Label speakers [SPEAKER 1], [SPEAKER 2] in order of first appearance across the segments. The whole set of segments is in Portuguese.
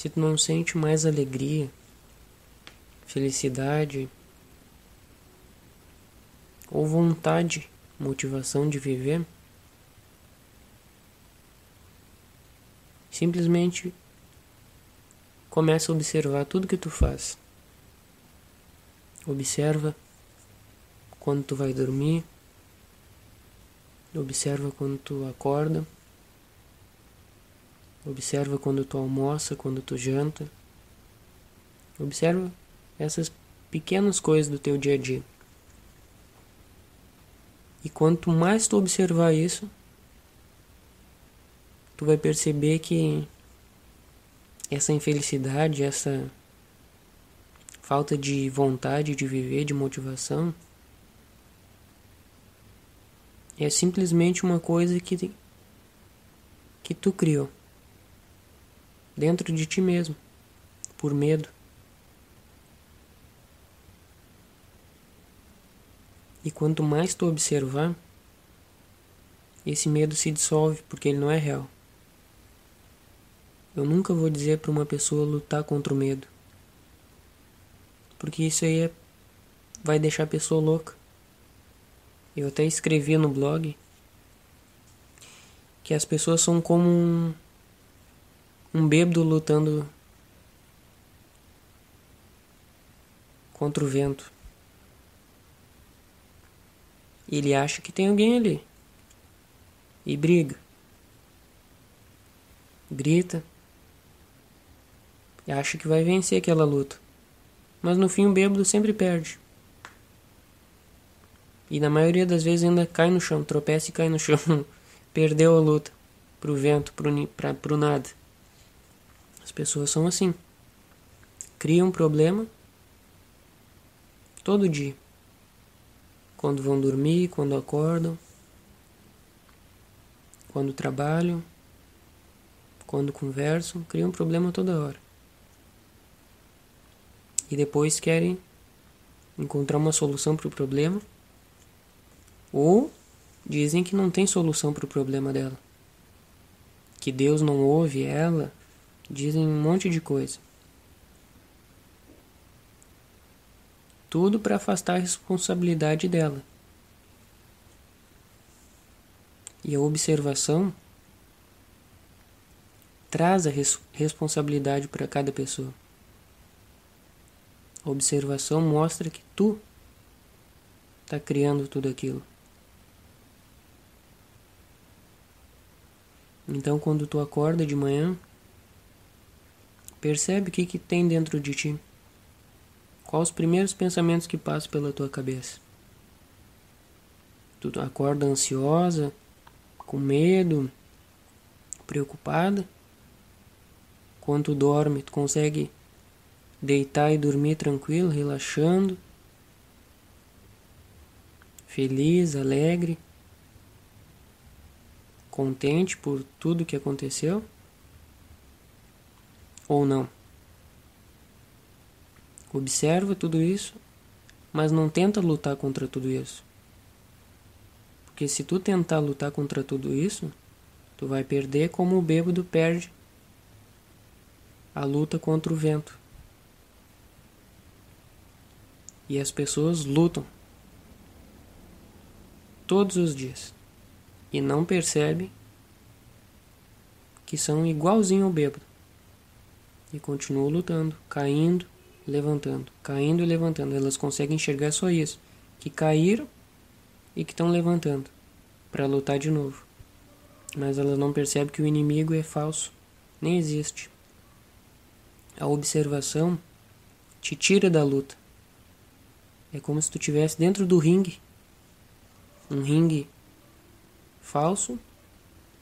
[SPEAKER 1] se tu não sente mais alegria, felicidade ou vontade, motivação de viver, simplesmente começa a observar tudo que tu faz. Observa quando tu vai dormir, observa quando tu acorda, observa quando tu almoça, quando tu janta. Observa essas pequenas coisas do teu dia a dia. E quanto mais tu observar isso, tu vai perceber que essa infelicidade, essa falta de vontade de viver, de motivação, é simplesmente uma coisa que que tu criou dentro de ti mesmo, por medo. E quanto mais tu observar, esse medo se dissolve porque ele não é real. Eu nunca vou dizer para uma pessoa lutar contra o medo. Porque isso aí é, vai deixar a pessoa louca. Eu até escrevi no blog que as pessoas são como um, um bêbado lutando contra o vento. Ele acha que tem alguém ali. E briga. Grita. E acha que vai vencer aquela luta. Mas no fim o bêbado sempre perde. E na maioria das vezes ainda cai no chão, tropeça e cai no chão. Perdeu a luta. Pro vento, pro, pra, pro nada. As pessoas são assim. Criam um problema todo dia. Quando vão dormir, quando acordam, quando trabalham, quando conversam, criam um problema toda hora. E depois querem encontrar uma solução para o problema ou dizem que não tem solução para o problema dela. Que Deus não ouve ela, Dizem um monte de coisa. Tudo para afastar a responsabilidade dela. E a observação traz a res responsabilidade para cada pessoa. A observação mostra que tu está criando tudo aquilo. Então, quando tu acorda de manhã, Percebe o que, que tem dentro de ti. Quais os primeiros pensamentos que passam pela tua cabeça? Tu acorda ansiosa, com medo, preocupada? Quando tu dorme, tu consegue deitar e dormir tranquilo, relaxando, feliz, alegre, contente por tudo que aconteceu? Ou não. Observa tudo isso, mas não tenta lutar contra tudo isso. Porque se tu tentar lutar contra tudo isso, tu vai perder como o bêbado perde a luta contra o vento. E as pessoas lutam todos os dias e não percebem que são igualzinho ao bêbado. E continuam lutando, caindo, levantando, caindo e levantando. Elas conseguem enxergar só isso, que caíram e que estão levantando para lutar de novo. Mas elas não percebem que o inimigo é falso, nem existe. A observação te tira da luta. É como se tu estivesse dentro do ringue. Um ringue falso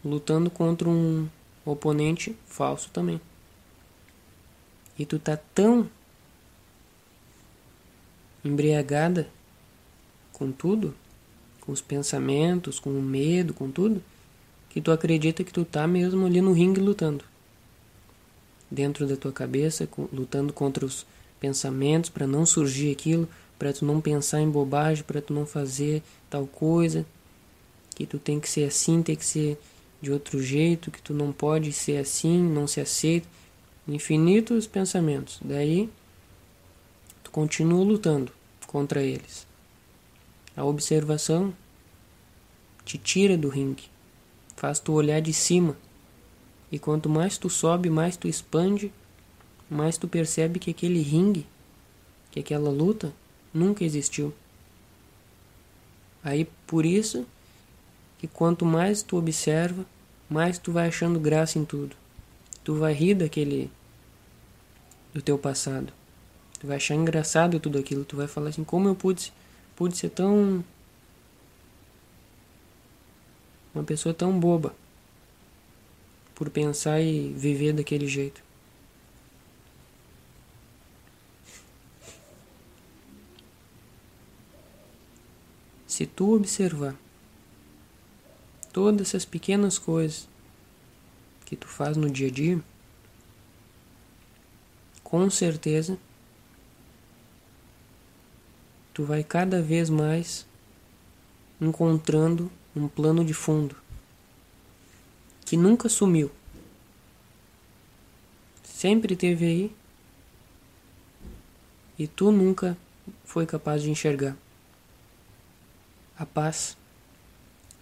[SPEAKER 1] lutando contra um oponente falso também e tu tá tão embriagada com tudo, com os pensamentos, com o medo, com tudo, que tu acredita que tu tá mesmo ali no ringue lutando. Dentro da tua cabeça, lutando contra os pensamentos para não surgir aquilo, para tu não pensar em bobagem, para tu não fazer tal coisa, que tu tem que ser assim, tem que ser de outro jeito, que tu não pode ser assim, não se aceita infinitos pensamentos. Daí tu continua lutando contra eles. A observação te tira do ringue, faz tu olhar de cima. E quanto mais tu sobe, mais tu expande, mais tu percebe que aquele ringue, que aquela luta nunca existiu. Aí por isso que quanto mais tu observa, mais tu vai achando graça em tudo. Tu vai rir daquele do teu passado. Tu vai achar engraçado tudo aquilo, tu vai falar assim, como eu pude, pude ser tão uma pessoa tão boba por pensar e viver daquele jeito. Se tu observar todas essas pequenas coisas que tu faz no dia a dia, com certeza tu vai cada vez mais encontrando um plano de fundo que nunca sumiu. Sempre teve aí e tu nunca foi capaz de enxergar. A paz.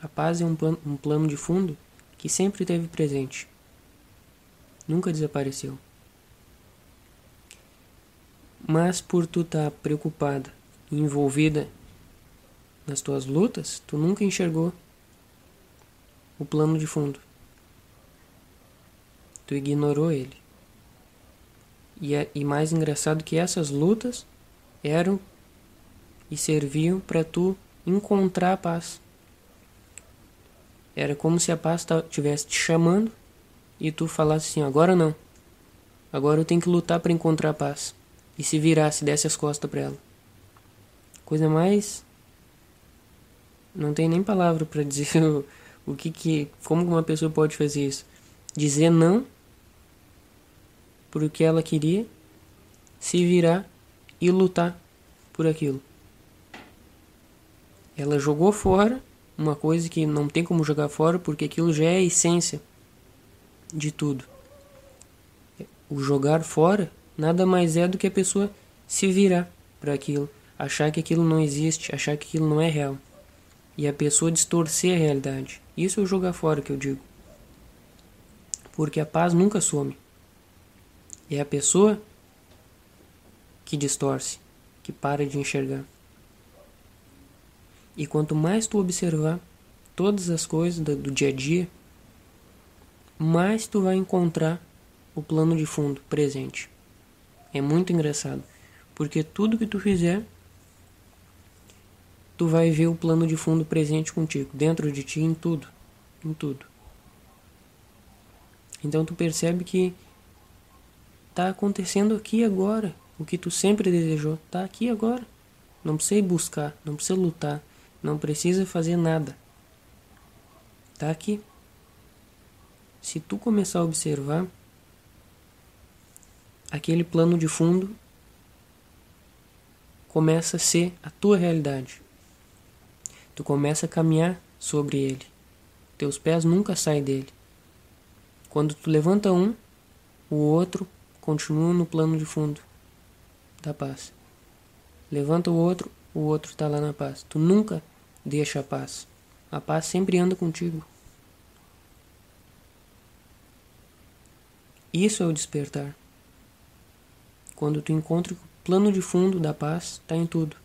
[SPEAKER 1] A paz é um, plan um plano de fundo que sempre teve presente. Nunca desapareceu. Mas por tu estar tá preocupada e envolvida nas tuas lutas, tu nunca enxergou o plano de fundo. Tu ignorou ele. E, é, e mais engraçado que essas lutas eram e serviam para tu encontrar a paz. Era como se a paz estivesse te chamando e tu falasse assim: agora não. Agora eu tenho que lutar para encontrar a paz. E se virasse, desse as costas para ela. Coisa mais. Não tem nem palavra para dizer o, o que que. Como uma pessoa pode fazer isso? Dizer não por o que ela queria, se virar e lutar por aquilo. Ela jogou fora uma coisa que não tem como jogar fora porque aquilo já é a essência de tudo. O jogar fora nada mais é do que a pessoa se virar para aquilo, achar que aquilo não existe, achar que aquilo não é real. E a pessoa distorcer a realidade. Isso é o jogar fora que eu digo. Porque a paz nunca some. É a pessoa que distorce, que para de enxergar. E quanto mais tu observar todas as coisas do, dia a dia, mais tu vai encontrar o plano de fundo presente. É muito engraçado, porque tudo que tu fizer, tu vai ver o plano de fundo presente contigo, dentro de ti, em tudo, em tudo. Então tu percebe que Está acontecendo aqui agora. O que tu sempre desejou está aqui agora. Não precisa ir buscar, não precisa lutar, não precisa fazer nada. Está aqui. Se tu começar a observar aquele plano de fundo começa a ser a tua realidade. Tu começa a caminhar sobre ele. Teus pés nunca saem dele. Quando tu levanta um, o outro continua no plano de fundo da paz. Levanta o outro, o outro está lá na paz. Tu nunca deixa a paz. A paz sempre anda contigo. Isso é o despertar. Quando tu encontra o plano de fundo da paz, está em tudo.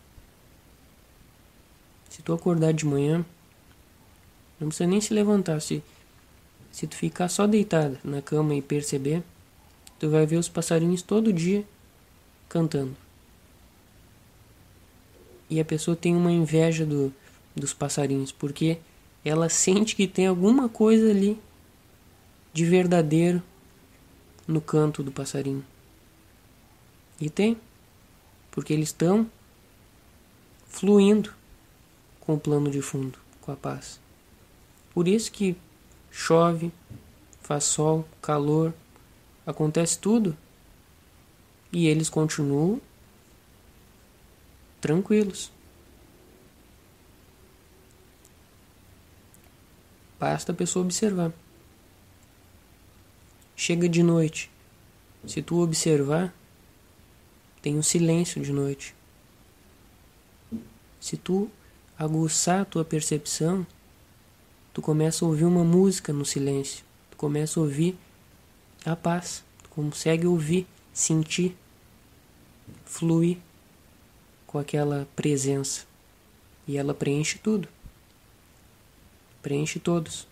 [SPEAKER 1] Se tu acordar de manhã, não precisa nem se levantar. Se, se tu ficar só deitada na cama e perceber, tu vai ver os passarinhos todo dia cantando. E a pessoa tem uma inveja do, dos passarinhos, porque ela sente que tem alguma coisa ali de verdadeiro no canto do passarinho. E tem, porque eles estão fluindo com o plano de fundo, com a paz. Por isso que chove, faz sol, calor, acontece tudo e eles continuam tranquilos. Basta a pessoa observar. Chega de noite, Se tu observar, tem um silêncio de noite. Se tu aguçar a tua percepção, tu começa a ouvir uma música no silêncio. Tu começa a ouvir a paz. Tu consegue ouvir, sentir, fluir com aquela presença. E ela preenche tudo. Preenche todos.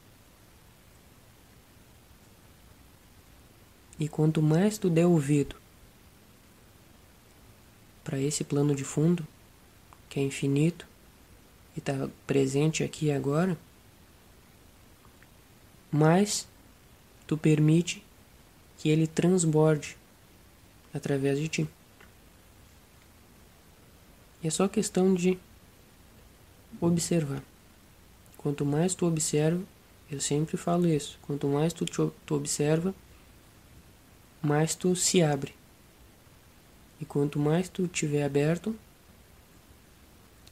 [SPEAKER 1] E quanto mais tu der ouvido para esse plano de fundo, que é infinito e está presente aqui e agora, mais tu permite que ele transborde através de ti. E é só questão de observar. Quanto mais tu observa, eu sempre falo isso, quanto mais tu, tu observa, mais tu se abre. E quanto mais tu tiver aberto,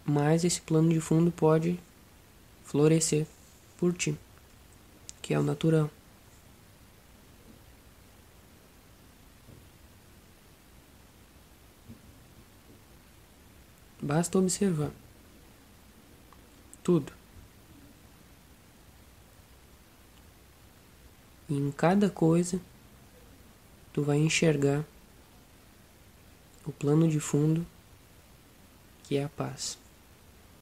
[SPEAKER 1] mais esse plano de fundo pode florescer por ti, que é o natural. Basta observar tudo. E em cada coisa tu vai enxergar o plano de fundo que é a paz.